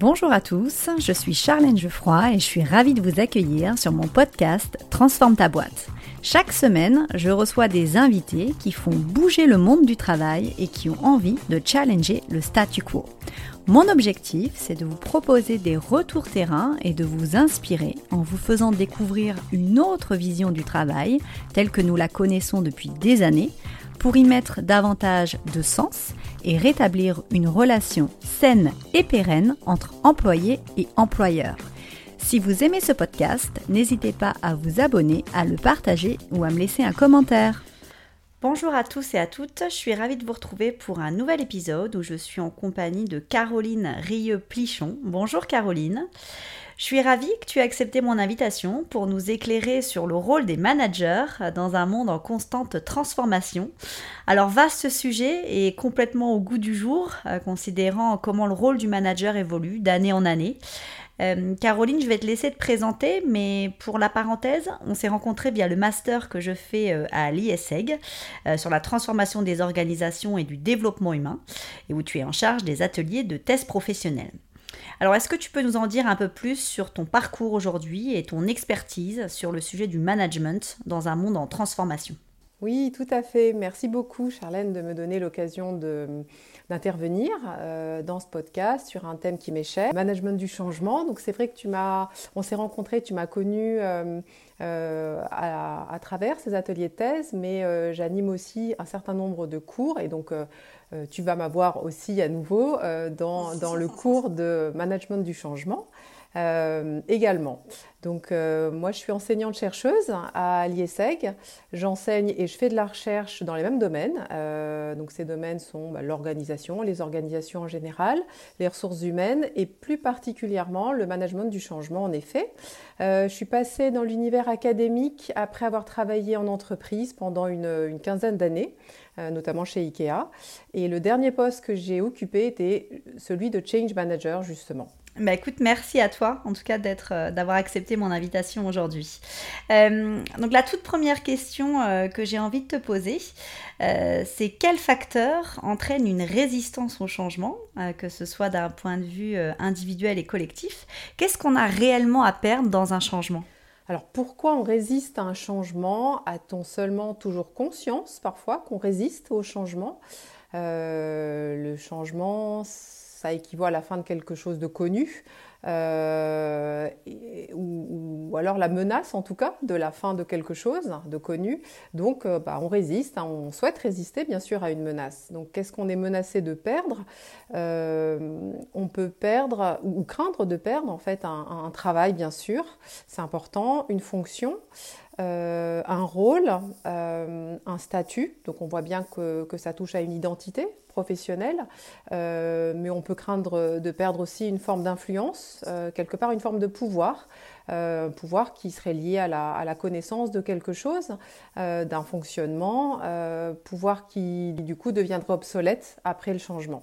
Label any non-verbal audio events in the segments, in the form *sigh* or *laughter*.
Bonjour à tous, je suis Charlène Geoffroy et je suis ravie de vous accueillir sur mon podcast Transforme ta boîte. Chaque semaine, je reçois des invités qui font bouger le monde du travail et qui ont envie de challenger le statu quo. Mon objectif, c'est de vous proposer des retours terrain et de vous inspirer en vous faisant découvrir une autre vision du travail, telle que nous la connaissons depuis des années, pour y mettre davantage de sens et rétablir une relation saine et pérenne entre employés et employeurs. Si vous aimez ce podcast, n'hésitez pas à vous abonner, à le partager ou à me laisser un commentaire. Bonjour à tous et à toutes, je suis ravie de vous retrouver pour un nouvel épisode où je suis en compagnie de Caroline Rieux-Plichon. Bonjour Caroline. Je suis ravie que tu aies accepté mon invitation pour nous éclairer sur le rôle des managers dans un monde en constante transformation. Alors vaste sujet et complètement au goût du jour, euh, considérant comment le rôle du manager évolue d'année en année. Euh, Caroline, je vais te laisser te présenter, mais pour la parenthèse, on s'est rencontrés via le master que je fais euh, à l'ISEG sur la transformation des organisations et du développement humain, et où tu es en charge des ateliers de tests professionnels. Alors, est-ce que tu peux nous en dire un peu plus sur ton parcours aujourd'hui et ton expertise sur le sujet du management dans un monde en transformation? Oui, tout à fait. Merci beaucoup, Charlène, de me donner l'occasion d'intervenir euh, dans ce podcast sur un thème qui m'est cher, management du changement. Donc c'est vrai que tu m'as, on s'est rencontrés, tu m'as connu euh, euh, à, travers ces ateliers de thèse, mais j'anime aussi un certain nombre de cours et donc euh, tu vas m'avoir aussi à nouveau euh, dans, dans, le cours de management du changement. Euh, également. Donc moi je suis enseignante chercheuse à l'IESEG, j'enseigne et je fais de la recherche dans les mêmes domaines. donc ces domaines sont bah, l'organisation, les organisations en général, les ressources humaines et plus particulièrement le management du changement en effet. je suis passée dans l'univers académique après avoir travaillé en entreprise pendant une, une quinzaine d'années. Euh, notamment chez IKEA. Et le dernier poste que j'ai occupé était celui de Change Manager, justement. Bah écoute, merci à toi en tout cas d'être, euh, d'avoir accepté mon invitation aujourd'hui. Euh, donc la toute première question que j'ai envie de te poser, c'est quel facteur entraîne une résistance au changement, que ce soit d'un point de vue individuel et collectif? Qu'est-ce qu'on a réellement à perdre dans un changement? Alors pourquoi on résiste à un changement? A-t-on seulement toujours conscience parfois qu'on résiste au changement? Euh, Le changement, ça équivaut à la fin de quelque chose de connu. Euh, ou, alors la menace en tout cas de la fin de quelque chose de connu. Donc euh, bah, on résiste, hein, on souhaite résister bien sûr à une menace. Donc qu'est-ce qu'on est menacé de perdre? Euh, On peut perdre ou craindre de perdre en fait un travail bien sûr, c'est important, une fonction. Euh, un rôle, euh, un statut. Donc on voit bien que, ça touche à une identité professionnelle, euh, mais on peut craindre de perdre aussi une forme d'influence, quelque part une forme de pouvoir, pouvoir qui serait lié à la, connaissance de quelque chose, d'un fonctionnement, pouvoir qui du coup deviendrait obsolète après le changement.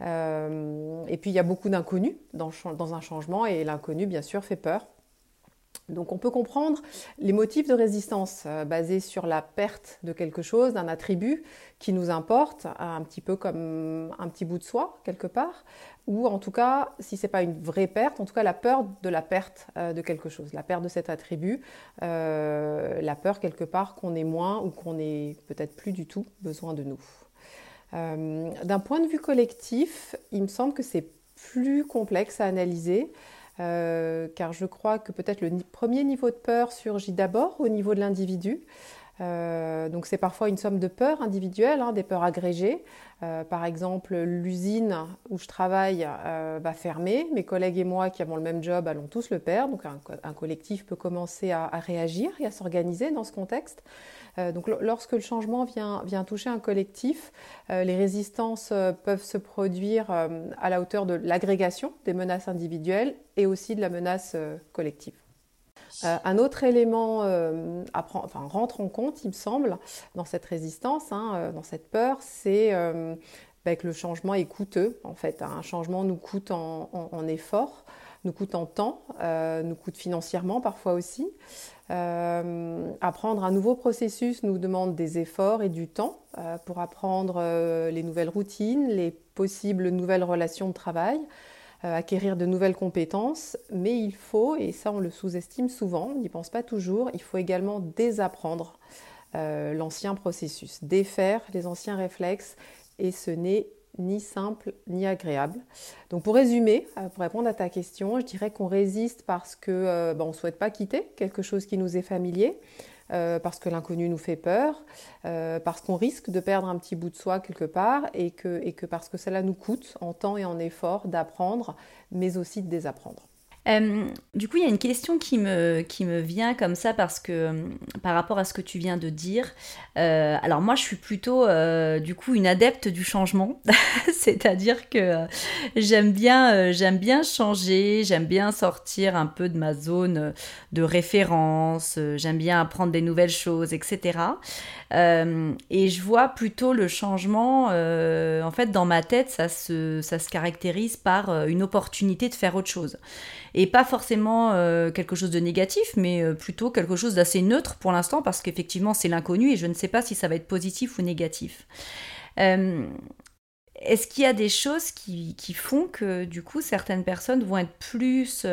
et puis il y a beaucoup d'inconnus dans un changement et l'inconnu bien sûr fait peur donc on peut comprendre les motifs de résistance euh, basés sur la perte de quelque chose, d'un attribut qui nous importe, un petit peu comme un petit bout de soi quelque part, ou en tout cas, si ce n'est pas une vraie perte, en tout cas la peur de la perte euh, de quelque chose, la perte de cet attribut, euh, la peur quelque part qu'on ait moins ou qu'on ait peut-être plus du tout besoin de nous. D'un point de vue collectif, il me semble que c'est plus complexe à analyser. Euh, car je crois que peut-être le premier niveau de peur surgit d'abord au niveau de l'individu. Euh, donc c'est parfois une somme de peurs individuelles, hein, des peurs agrégées. Euh, par exemple, l'usine où je travaille va fermer. Mes collègues et moi qui avons le même job allons tous le perdre. Donc un, collectif peut commencer à réagir et à s'organiser dans ce contexte. Euh, donc lorsque le changement vient, toucher un collectif, euh, les résistances euh, peuvent se produire à la hauteur de l'agrégation des menaces individuelles et aussi de la menace collective. Un autre élément rentre en compte, il me semble, dans cette résistance, hein, dans cette peur, c'est bah, que le changement est coûteux. En fait, un changement nous coûte en effort, nous coûte en temps, nous coûte financièrement parfois aussi. Euh, apprendre un nouveau processus nous demande des efforts et du temps euh, pour apprendre euh, les nouvelles routines, les possibles nouvelles relations de travail. Acquérir de nouvelles compétences, mais il faut, et ça on le sous-estime souvent, on n'y pense pas toujours, il faut également désapprendre l'ancien processus, défaire les anciens réflexes, et ce n'est ni simple ni agréable. Donc pour résumer, pour répondre à ta question, je dirais qu'on résiste parce que bah, ne souhaite pas quitter quelque chose qui nous est familier, euh, parce que l'inconnu nous fait peur, euh, parce qu'on risque de perdre un petit bout de soi quelque part et et que parce que cela nous coûte en temps et en effort d'apprendre, mais aussi de désapprendre. Euh, du coup, il y a une question qui me, qui me vient comme ça parce que euh, par rapport à ce que tu viens de dire, euh, alors moi je suis plutôt du coup une adepte du changement, *laughs* c'est-à-dire que j'aime bien, j'aime bien changer, j'aime bien sortir un peu de ma zone de référence, j'aime bien apprendre des nouvelles choses, etc. et je vois plutôt le changement, en fait dans ma tête, ça se, ça se caractérise par une opportunité de faire autre chose et pas forcément euh, quelque chose de négatif, mais euh, plutôt quelque chose d'assez neutre pour l'instant parce qu'effectivement c'est l'inconnu et je ne sais pas si ça va être positif ou négatif. Euh, est-ce qu'il y a des choses qui, font que du coup certaines personnes vont être plus,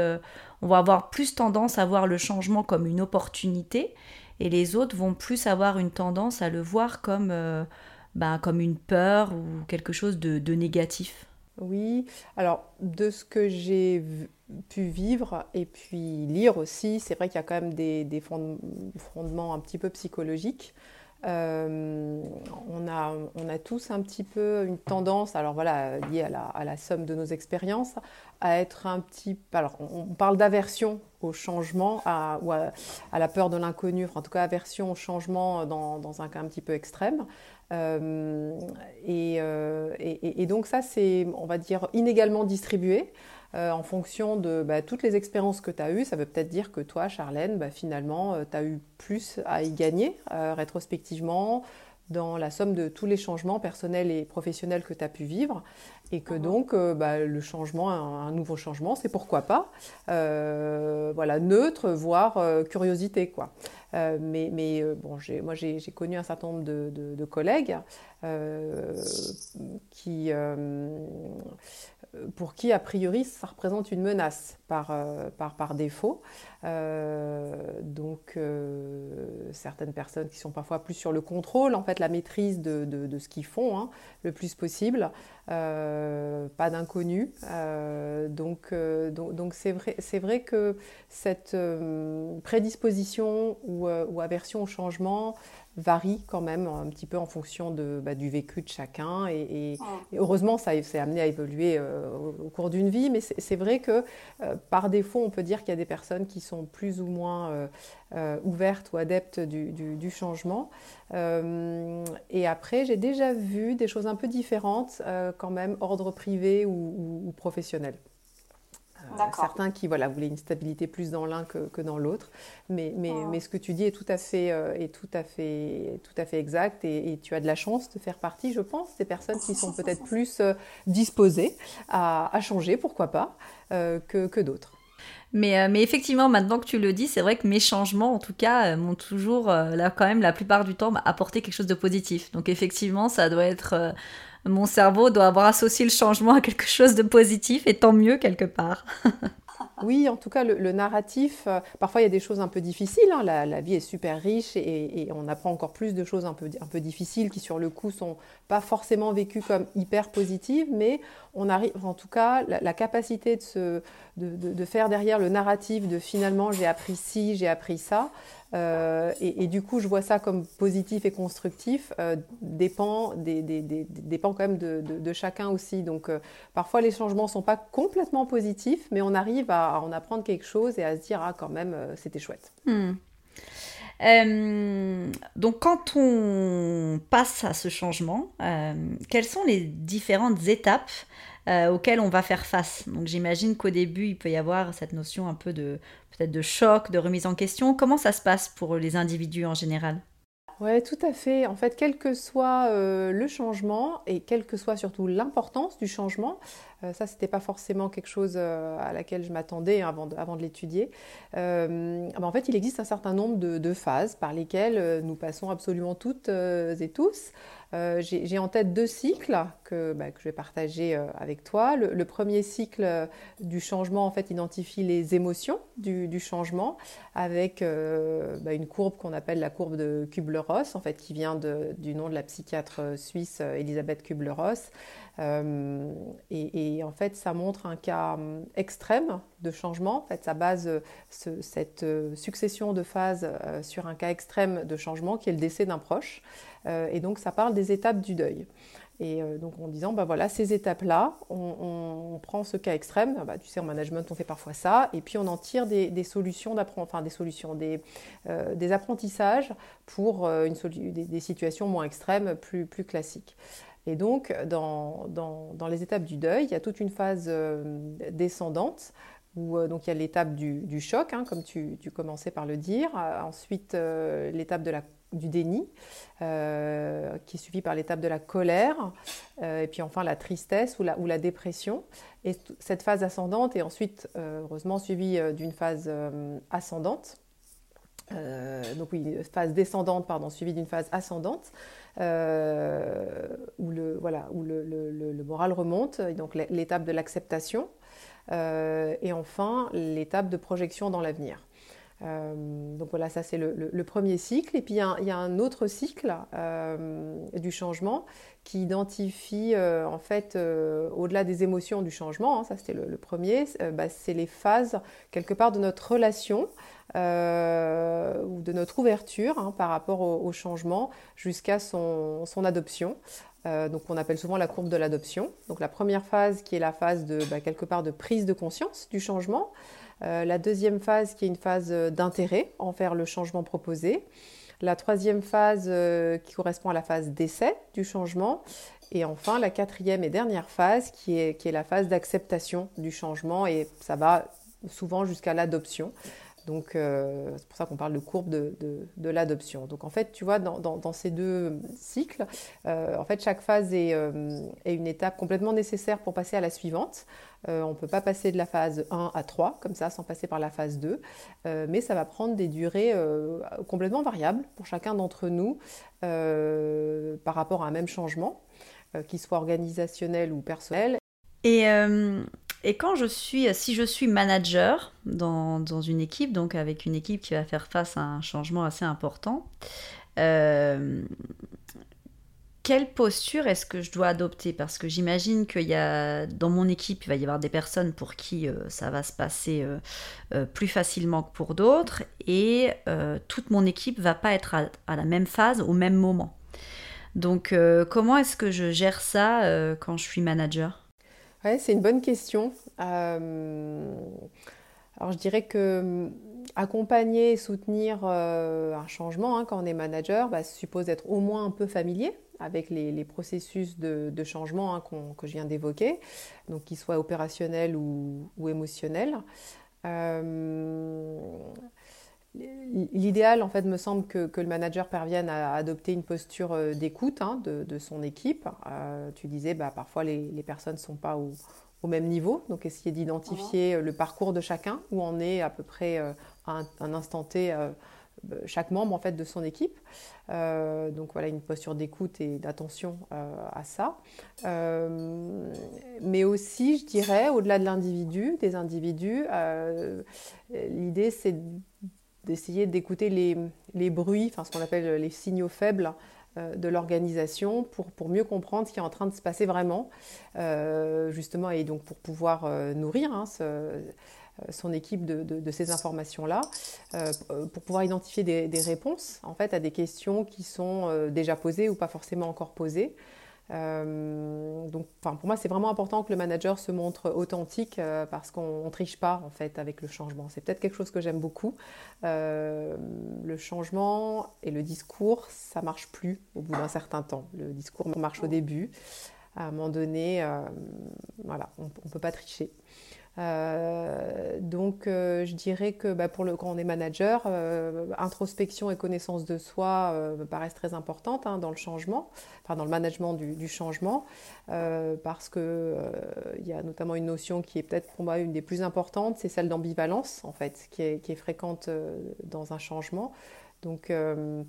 on va avoir plus tendance à voir le changement comme une opportunité et les autres vont plus avoir une tendance à le voir comme, ben, comme une peur ou quelque chose de, de négatif? Oui, alors de ce que j'ai pu vivre et puis lire aussi, c'est vrai qu'il y a quand même des, fondements un petit peu psychologiques. Euh, on, a, on, a, tous un petit peu une tendance, alors voilà, liée à la, somme de nos expériences, à être un petit. Alors, on, parle d'aversion au changement, à, ou à, la peur de l'inconnu, en tout cas aversion au changement dans, dans un cas un petit peu extrême. Euh, euh, et, et, donc ça, c'est, on va dire, inégalement distribué. Euh, en fonction de bah, toutes les expériences que tu as eues. Ça veut peut-être dire que toi, Charlène, bah, finalement, tu as eu plus à y gagner rétrospectivement dans la somme de tous les changements personnels et professionnels que tu as pu vivre. Et que mhm. donc, bah, le changement, un, nouveau changement, c'est pourquoi pas, voilà, neutre, voire curiosité, quoi. Euh, mais, mais euh, bon, moi, j'ai connu un certain nombre de, de, collègues euh, qui, pour qui, a priori, ça représente une menace par, par, par défaut. donc, certaines personnes qui sont parfois plus sur le contrôle, en fait, la maîtrise de, de ce qu'ils font hein, le plus possible. pas d'inconnu. donc, donc, c'est vrai, vrai que cette prédisposition euh, ou, aversion au changement varie quand même un petit peu en fonction de, bah, du vécu de chacun. Et, heureusement, ça s'est amené à évoluer euh, au, cours d'une vie. Mais c'est vrai que euh, par défaut, on peut dire qu'il y a des personnes qui sont plus ou moins ouvertes ou adeptes du, changement. et après, j'ai déjà vu des choses un peu différentes quand même, ordre privé ou professionnel. Euh, certains qui voilà, voulaient une stabilité plus dans l'un que, dans l'autre. Mais, mais, oh. mais, ce que tu dis est tout à fait, euh, est tout à fait, tout à fait exact et, tu as de la chance de faire partie, je pense, des personnes qui sont peut-être *laughs* plus euh, disposées à, à, changer, pourquoi pas, que, que d'autres. Mais, mais, effectivement, maintenant que tu le dis, c'est vrai que mes changements, en tout cas, m'ont toujours, là, quand même, la plupart du temps, apporté quelque chose de positif. Donc effectivement, ça doit être mon cerveau doit avoir associé le changement à quelque chose de positif, et tant mieux quelque part. *laughs* Oui, en tout cas, le, narratif, euh, parfois il y a des choses un peu difficiles. Hein. la, vie est super riche et, on apprend encore plus de choses un peu, difficiles qui, sur le coup, sont pas forcément vécues comme hyper positives, mais on arrive, en tout cas, la, capacité de, se, de, faire derrière le narratif de finalement j'ai appris ci, j'ai appris ça. Euh, et, du coup, je vois ça comme positif et constructif, euh, dépend, dépend quand même de, chacun aussi. Donc, parfois, les changements ne sont pas complètement positifs, mais on arrive à en apprendre quelque chose et à se dire ah quand même euh, c'était chouette. Hmm. Euh, donc quand on passe à ce changement, euh, quelles sont les différentes étapes auxquelles on va faire face? Donc j'imagine qu'au début il peut y avoir cette notion un peu de peut-être de choc, de remise en question. Comment ça se passe pour les individus en général? Oui, tout à fait. En fait, quel que soit le changement et quelle que soit surtout l'importance du changement, Euh, ça, c'était pas forcément quelque chose euh, à laquelle je m'attendais avant de, l'étudier. Euh, ben, en fait, il existe un certain nombre de phases par lesquelles nous passons absolument toutes et tous. Euh, j'ai en tête deux cycles que, bah, je vais partager euh, avec toi. Le, premier cycle euh, du changement en fait identifie les émotions du, changement avec bah, une courbe qu'on appelle la courbe de Kubler-Ross en fait qui vient du nom de la psychiatre suisse Elisabeth Kubler-Ross. Et, et, en fait, ça montre un cas extrême de changement. En fait, ça base ce, cette succession de phases sur un cas extrême de changement qui est le décès d'un proche. Euh, et donc ça parle des étapes du deuil. Et euh, donc en disant, bah voilà, ces étapes-là, on, prend ce cas extrême, bah, tu sais, en management, on fait parfois ça, et puis on en tire des, solutions enfin des solutions, des, euh, des apprentissages pour une des, situations moins extrêmes, plus classiques. Et donc, dans, dans, les étapes du deuil, il y a toute une phase descendante où donc il y a l'étape du, choc, hein, comme tu, commençais par le dire, ensuite l'étape du déni, euh, qui est suivi par l'étape de la colère, euh, et puis enfin la tristesse ou la, ou la dépression. Et cette phase ascendante est ensuite, euh, heureusement, suivie d'une phase ascendante. Donc oui, une phase descendante, pardon, suivie d'une phase ascendante, où, le, voilà, où le, moral remonte, donc l'étape de l'acceptation, et enfin l'étape de projection dans l'avenir. Euh, donc voilà, ça c'est le, premier cycle. Et puis il y a, un autre cycle euh, du changement qui identifie euh, en fait au-delà des émotions du changement, hein, ça c'était le, premier, bah, c'est les phases quelque part de notre relation ou de notre ouverture hein, par rapport au, changement jusqu'à son, adoption. donc on appelle souvent la courbe de l'adoption. Donc la première phase qui est la phase de bah, quelque part de prise de conscience du changement. Euh, la deuxième phase qui est une phase euh, d'intérêt envers le changement proposé. La troisième phase euh, qui correspond à la phase d'essai du changement. Et enfin, la quatrième et dernière phase qui est, qui est la phase d'acceptation du changement et ça va souvent jusqu'à l'adoption. Donc, c'est pour ça qu'on parle de courbe de, de, l'adoption. Donc, en fait, tu vois, dans, dans, ces deux cycles, en fait, chaque phase est, est, une étape complètement nécessaire pour passer à la suivante. Euh, on ne peut pas passer de la phase 1 à 3 comme ça sans passer par la phase 2, euh, mais ça va prendre des durées euh, complètement variables pour chacun d'entre nous par rapport à un même changement, qu'il soit organisationnel ou personnel. Quand je suis, si je suis manager dans, dans, une équipe, donc avec une équipe qui va faire face à un changement assez important, quelle posture est-ce que je dois adopter? Parce que j'imagine qu'il y a dans mon équipe, il va y avoir des personnes pour qui euh, ça va se passer euh, euh, plus facilement que pour d'autres, et toute mon équipe va pas être à, la même phase au même moment. Donc, comment est-ce que je gère ça quand je suis manager? Ouais, c'est une bonne question. alors, je dirais que accompagner et soutenir un changement hein, quand on est manager bah, suppose être au moins un peu familier avec les, processus de, changement hein, que je viens d'évoquer, donc qu'ils soient opérationnels ou, émotionnels. Euh, l'idéal, en fait, me semble que, le manager parvienne à adopter une posture euh, d'écoute hein, de, son équipe. Euh, tu disais, bah, parfois les, personnes ne sont pas au, même niveau, donc essayer d'identifier le parcours de chacun, où on est à peu près à un, instant T chaque membre en fait de son équipe. Euh, donc voilà une posture d'écoute et d'attention euh, à ça. Euh, mais aussi, je dirais, au-delà de l'individu, des individus, l'idée c'est d'essayer d'écouter les, les, bruits, enfin ce qu'on appelle les signaux faibles de l'organisation pour, pour, mieux comprendre ce qui est en train de se passer vraiment, justement, et donc pour pouvoir nourrir hein, euh, son équipe de, ces informations-là euh, pour pouvoir identifier des, réponses en fait à des questions qui sont euh, déjà posées ou pas forcément encore posées. Donc, pour moi, c'est vraiment important que le manager se montre authentique parce qu'on ne triche pas en fait avec le changement. C'est peut-être quelque chose que j'aime beaucoup. le changement et le discours, ça marche plus au bout d'un certain temps. Le discours marche au début. À un moment donné, voilà, on ne peut pas tricher. Euh, donc, euh, je dirais que bah, pour le, quand on est manager, euh, introspection et connaissance de soi me paraissent très importantes hein, dans le changement, enfin dans le management du, changement, parce qu'il il y a notamment une notion qui est peut-être pour moi une des plus importantes, c'est celle d'ambivalence en fait, qui est fréquente dans un changement. Donc, en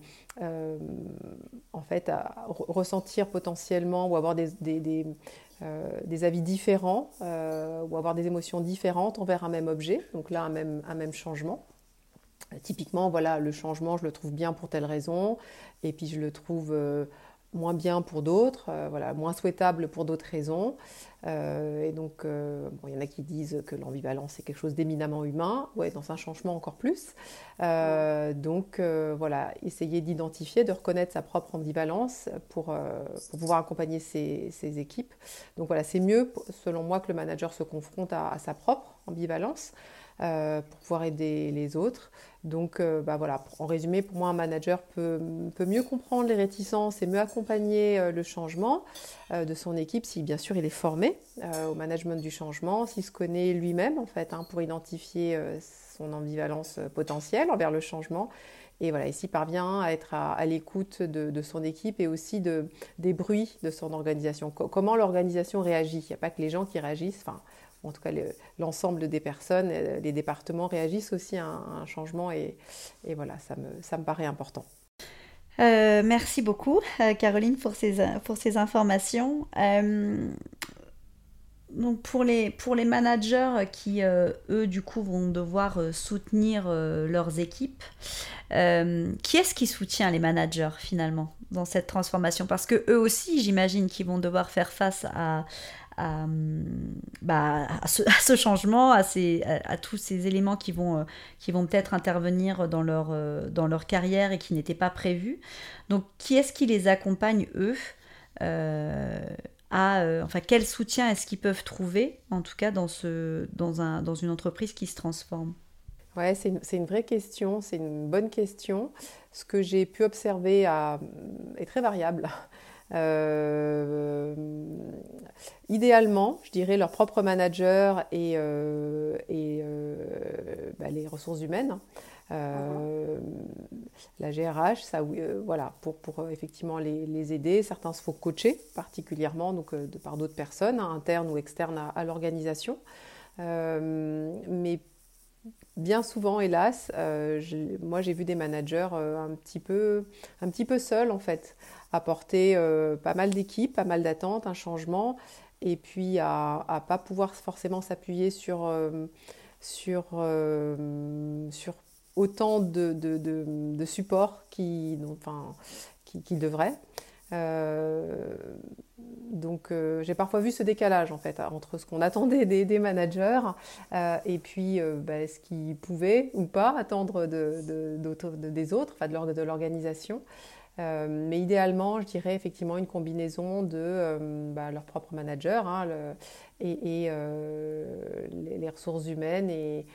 fait, à ressentir potentiellement ou avoir des, des, euh, avis différents euh, ou avoir des émotions différentes envers un même objet, donc là un même, un même changement. Euh, typiquement, voilà, le changement, je le trouve bien pour telle raison, et puis je le trouve moins bien pour d'autres, voilà, moins souhaitable pour d'autres raisons. Euh, et donc, euh, il y en a qui disent que l'ambivalence est quelque chose d'éminemment humain, ouais, dans un changement encore plus. Euh, donc, voilà, essayer d'identifier, de reconnaître sa propre ambivalence pour, pouvoir accompagner ses, équipes. Donc, voilà, c'est mieux, selon moi, que le manager se confronte à sa propre ambivalence. Pour pouvoir aider les autres. Donc, bah voilà, en résumé, pour moi, un manager peut, peut mieux comprendre les réticences et mieux accompagner le changement de son équipe si, bien sûr, il est formé euh, au management du changement, s'il se connaît lui-même en fait hein, pour identifier euh, son ambivalence euh, potentielle envers le changement. Et voilà, s'il parvient à être à, l'écoute de, son équipe et aussi de, des bruits de son organisation. comment l'organisation réagit? Il n'y a pas que les gens qui réagissent, enfin, en tout cas l'ensemble des personnes, les départements réagissent aussi à un, changement et, voilà, ça me, ça me paraît important. merci beaucoup, Caroline, pour ces, pour ces informations donc pour les, pour les managers qui, euh, eux, du coup, vont devoir euh, soutenir euh, leurs équipes, qui est-ce qui soutient les managers finalement dans cette transformation? Parce que eux aussi, j'imagine qu'ils vont devoir faire face à, à, bah, à, ce, changement, à, tous ces éléments qui vont, vont peut-être intervenir dans leur, dans leur carrière et qui n'étaient pas prévus. Donc, qui est-ce qui les accompagne, eux euh, enfin, quel soutien est-ce qu'ils peuvent trouver, en tout cas dans, une entreprise qui se transforme? Ouais, c'est une, vraie question, c'est une bonne question. Ce que j'ai pu observer est très variable. Euh, idéalement, je dirais leur propre manager et, euh, et bah, les ressources humaines. Euh, la GRH, ça, euh, voilà, pour, euh, effectivement les, aider. Certains se font coacher particulièrement, donc de par d'autres personnes, hein, internes ou externes à, l'organisation. mais bien souvent, hélas, moi j'ai vu des managers un, petit peu, un petit peu seuls en fait, apporter pas mal d'équipes, pas mal d'attentes, un changement, et puis à ne pas pouvoir forcément s'appuyer sur, sur, sur autant de, de, de, supports qu'ils enfin, qui, devraient. Euh, donc euh, j'ai parfois vu ce décalage en fait entre ce qu'on attendait des, managers euh, et puis bah, ce qu'ils pouvaient ou pas attendre de, des autres, de l'organisation. Euh, mais idéalement, je dirais effectivement une combinaison de euh, bah, leur propre manager hein, et, euh, les, ressources humaines et,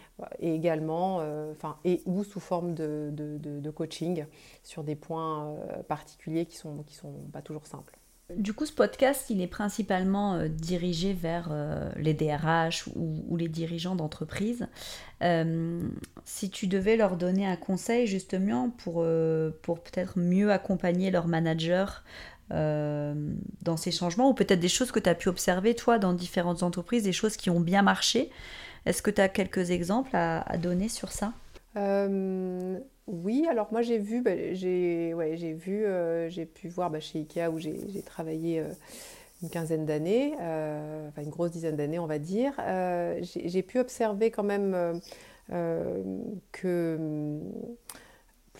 également, enfin, et ou sous forme de, de, coaching sur des points particuliers qui sont, qui sont pas toujours simples. Du coup, ce podcast, il est principalement euh, dirigé vers euh, les DRH ou, les dirigeants d'entreprise. Euh, si tu devais leur donner un conseil justement pour, pour peut-être mieux accompagner leurs managers dans ces changements, ou peut-être des choses que tu as pu observer, toi, dans différentes entreprises, des choses qui ont bien marché, est-ce que tu as quelques exemples à donner sur ça? Oui, alors moi j'ai vu, bah, j'ai ouais, vu, euh, j'ai pu voir bah, chez Ikea où j'ai travaillé euh, une quinzaine d'années, euh, enfin une grosse dizaine d'années on va dire. j'ai pu observer quand même que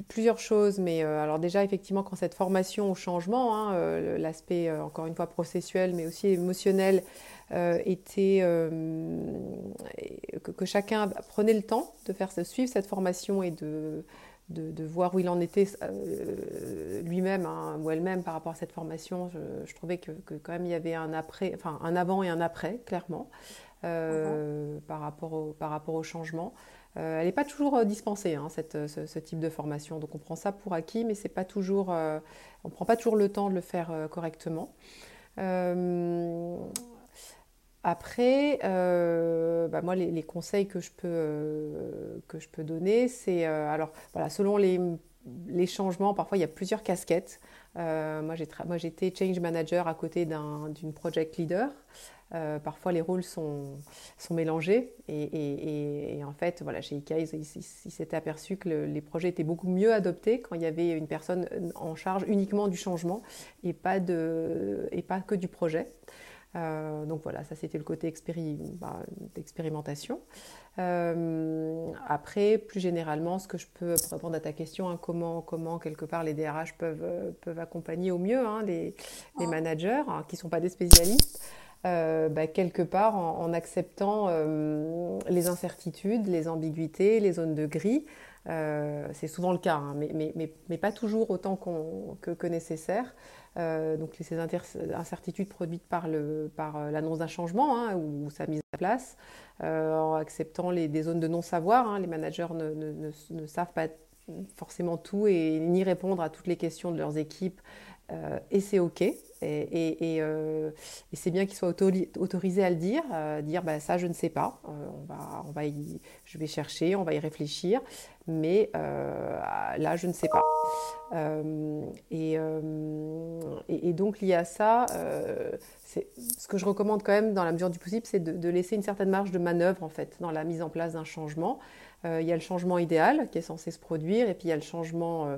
plusieurs choses, mais alors déjà effectivement quand cette formation au changement, hein, l'aspect encore une fois processuel mais aussi émotionnel était que, que, chacun prenait le temps de faire suivre cette formation et de de, voir où il en était euh, lui-même hein, ou elle-même par rapport à cette formation. Je, trouvais que, quand même il y avait un après, enfin un avant et un après, clairement, euh, par, rapport au, par rapport au changement. Euh, elle n'est pas toujours dispensée, hein, cette, ce, type de formation. Donc on prend ça pour acquis, mais c'est pas toujours, on prend pas toujours le temps de le faire correctement. Après, bah, moi, les, conseils que je peux, que je peux donner, c'est alors voilà, selon les, les, changements, parfois il y a plusieurs casquettes. moi, j'étais change manager à côté d'une project leader. Euh, parfois, les rôles sont, sont mélangés. Et, en fait, voilà, chez IKEA, ils s'étaient aperçus que les projets étaient beaucoup mieux adoptés quand il y avait une personne en charge uniquement du changement et pas, de, et pas que du projet. Euh, donc voilà, ça c'était le côté bah, d'expérimentation. Euh, après, plus généralement, ce que je peux répondre à ta question, hein, comment, comment quelque part les DRH peuvent, peuvent accompagner au mieux hein, les, les, managers hein, qui ne sont pas des spécialistes. Euh, bah, quelque part en, acceptant euh, les incertitudes, les ambiguïtés, les zones de gris. Euh, c'est souvent le cas, mais, mais, mais, pas toujours autant que, que, nécessaire. Donc ces incertitudes produites par l'annonce par d'un changement hein, ou, sa mise en place, en acceptant des zones de non-savoir. Hein, les managers ne, ne, ne, savent pas forcément tout et ni répondre à toutes les questions de leurs équipes euh, et c'est OK. Et, euh, c'est bien qu'ils soient autorisés à le dire, euh, dire bah, ça je ne sais pas, va, on va je vais chercher, on va y réfléchir, mais là je ne sais pas. Et, et, donc lié à ça, ce que je recommande quand même dans la mesure du possible, c'est de, de, laisser une certaine marge de manœuvre en fait dans la mise en place d'un changement. il y a le changement idéal qui est censé se produire, et puis il y a le changement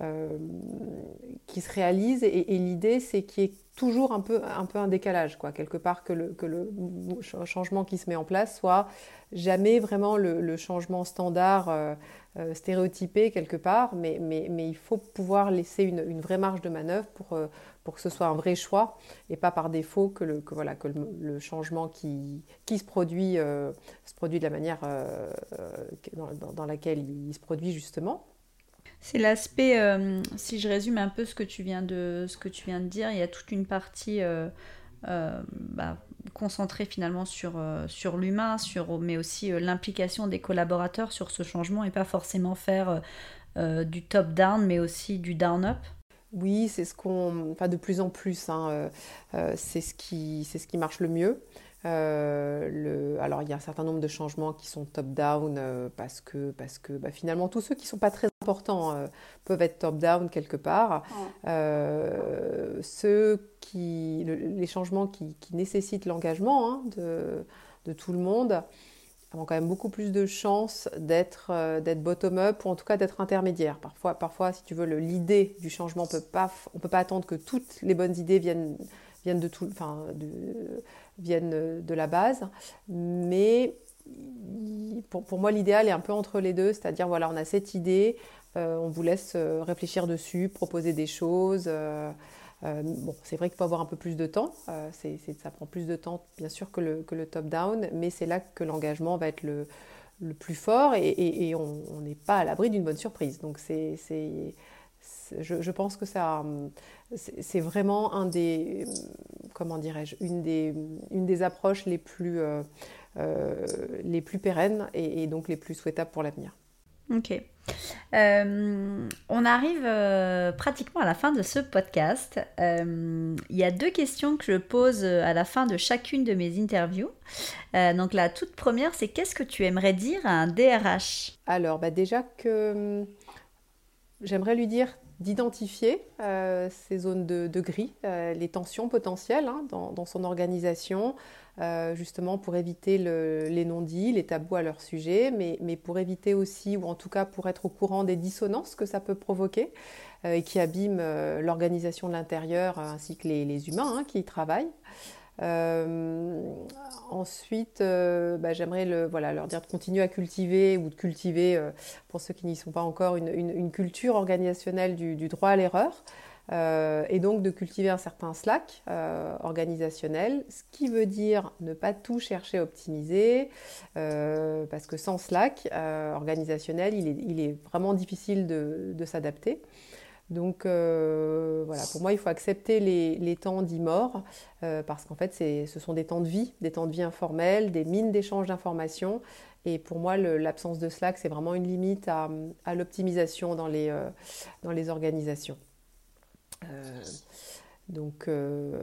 euh, qui se réalise. Et, l'idée, c'est qu'il y ait toujours un peu, un peu un décalage, quoi. quelque part que le, que le changement qui se met en place soit jamais vraiment le, changement standard euh, euh, stéréotypé quelque part, mais, mais, il faut pouvoir laisser une, une vraie marge de manœuvre pour, pour que ce soit un vrai choix et pas par défaut que le, que, voilà, que le, changement qui, qui se, produit, se produit de la manière dans, laquelle il se produit justement. C'est l'aspect, euh, si je résume un peu ce que tu viens de, dire, il y a toute une partie euh, euh, bah, concentrée finalement sur, l'humain, sur, mais aussi l'implication des collaborateurs sur ce changement et pas forcément faire du top-down, mais aussi du down-up. Oui, c'est ce qu'on, enfin de plus en plus, hein, c'est ce qui marche le mieux. Euh, le, alors il y a un certain nombre de changements qui sont top-down euh, parce que, parce que bah, finalement tous ceux qui ne sont pas très importants euh, peuvent être top-down quelque part. ceux qui, les changements qui, nécessitent l'engagement hein, de, de, tout le monde ont quand même beaucoup plus de chances d'être d'être bottom-up ou en tout cas d'être intermédiaire. Parfois, parfois, si tu veux, l'idée du changement peut pas, on peut pas attendre que toutes les bonnes idées viennent viennent de tout, enfin, viennent de la base. Mais pour, pour moi, l'idéal est un peu entre les deux, c'est-à-dire, voilà, on a cette idée, euh, on vous laisse euh, réfléchir dessus, proposer des choses. Euh, bon, c'est vrai qu'il faut avoir un peu plus de temps, c'est, ça prend plus de temps, bien sûr, que le, que le top-down, mais c'est là que l'engagement va être le, le plus fort et, et, on n'est pas à l'abri d'une bonne surprise. Donc, c'est, c'est je, je, pense que ça, c'est vraiment un des, comment dirais-je, une des, une des approches les plus, euh, euh, les plus pérennes et, donc les plus souhaitables pour l'avenir. Ok. Euh, on arrive pratiquement à la fin de ce podcast. Il y a deux questions que je pose à la fin de chacune de mes interviews. donc la toute première, c'est qu'est-ce que tu aimerais dire à un DRH Alors bah déjà que j'aimerais lui dire d'identifier euh, ces zones de, gris, euh, les tensions potentielles hein, dans, son organisation, euh, justement pour éviter les non-dits, les tabous à leur sujet, mais, pour éviter aussi, ou en tout cas pour être au courant des dissonances que ça peut provoquer et qui abîment l'organisation de l'intérieur ainsi que les, humains hein, qui y travaillent. Euh, ensuite, euh, bah, j'aimerais le, voilà, leur dire de continuer à cultiver ou de cultiver, euh, pour ceux qui n'y sont pas encore, une, une, culture organisationnelle du, du droit à l'erreur. et donc de cultiver un certain slack organisationnel, ce qui veut dire ne pas tout chercher à optimiser, parce que sans slack organisationnel, il est, il est, vraiment difficile de, de s'adapter. Donc euh, voilà, pour moi, il faut accepter les, temps dits morts, euh, parce qu'en fait, ce sont des temps de vie, des temps de vie informels, des mines d'échange d'informations. Et pour moi, l'absence de Slack, c'est vraiment une limite à, l'optimisation dans, les, euh, dans les organisations. Donc,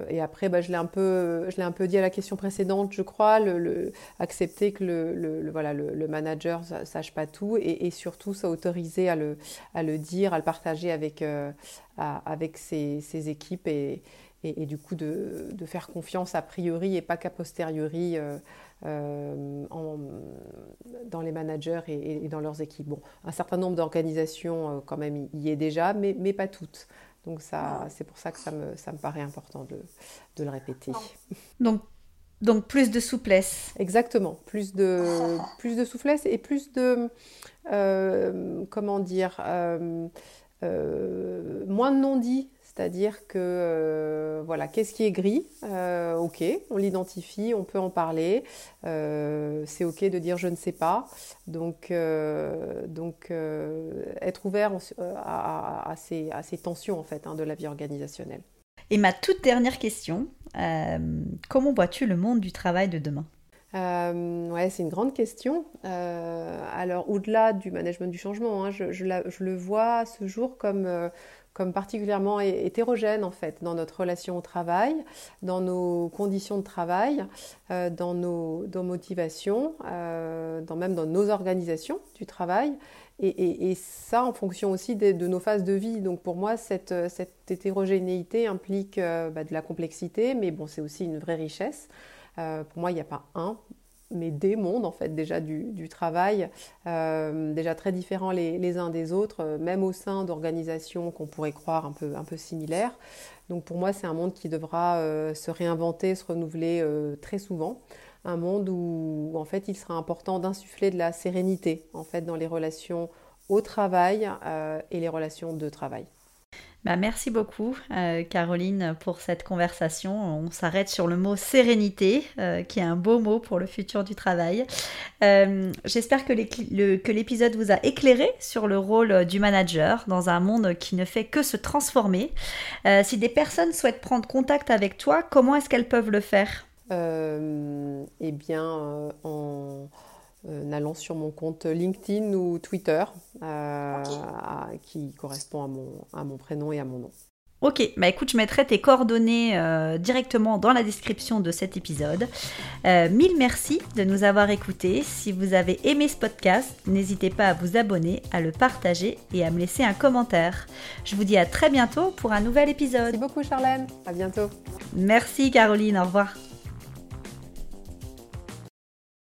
et après, bah, je l'ai un peu, je l'ai un peu dit à la question précédente, je crois, le, accepter que le, voilà, le, manager sache pas tout et, surtout s'autoriser à le, à le dire, à le partager avec, avec ses, ses, équipes et, et, du coup de, de, faire confiance a priori et pas qu'a posteriori euh, euh, dans les managers et, dans leurs équipes. Bon, un certain nombre d'organisations euh, quand même y est déjà, mais, mais pas toutes. Donc ça, c'est pour ça que ça me, ça me paraît important de, de le répéter. Donc, donc plus de souplesse. Exactement, plus de, plus de souplesse et plus de, comment dire, moins de non-dits c'est-à-dire que, euh, voilà, qu'est-ce qui est gris euh, Ok, on l'identifie, on peut en parler. Euh, c'est ok de dire je ne sais pas. Donc, être ouvert à, ces, à, ces, tensions en fait hein, de la vie organisationnelle. Et ma toute dernière question, comment vois-tu le monde du travail de demain? Ouais, c'est une grande question. alors, au-delà du management du changement, hein, je, le vois à ce jour comme comme particulièrement hétérogène en fait dans notre relation au travail, dans nos conditions de travail, euh, dans, nos, motivations, euh, dans, même dans nos organisations du travail. Et, ça en fonction aussi de, nos phases de vie. Donc pour moi, cette, hétérogénéité implique euh, bah, de la complexité, mais bon, c'est aussi une vraie richesse. Pour moi, il n'y a pas un, mais des mondes en fait déjà du, travail, euh, déjà très différents les, uns des autres, euh, même au sein d'organisations qu'on pourrait croire un peu, un peu similaires. Donc pour moi c'est un monde qui devra euh, se réinventer, se renouveler très souvent. Un monde où en fait il sera important d'insuffler de la sérénité en fait dans les relations au travail et les relations de travail. Bah, merci beaucoup, euh, Caroline, pour cette conversation. On s'arrête sur le mot sérénité, euh, qui est un beau mot pour le futur du travail. Euh, j'espère que l'épisode vous a éclairé sur le rôle du manager dans un monde qui ne fait que se transformer. si des personnes souhaitent prendre contact avec toi, comment est-ce qu'elles peuvent le faire? Eh bien, en euh, allant sur mon compte LinkedIn ou Twitter, euh, qui correspond à mon, à mon prénom et à mon nom. Ok, bah écoute, je mettrai tes coordonnées euh, directement dans la description de cet épisode. mille merci de nous avoir écoutés. Si vous avez aimé ce podcast, n'hésitez pas à vous abonner, à le partager et à me laisser un commentaire. Je vous dis à très bientôt pour un nouvel épisode. Merci beaucoup Charlène, à bientôt. Merci Caroline, au revoir.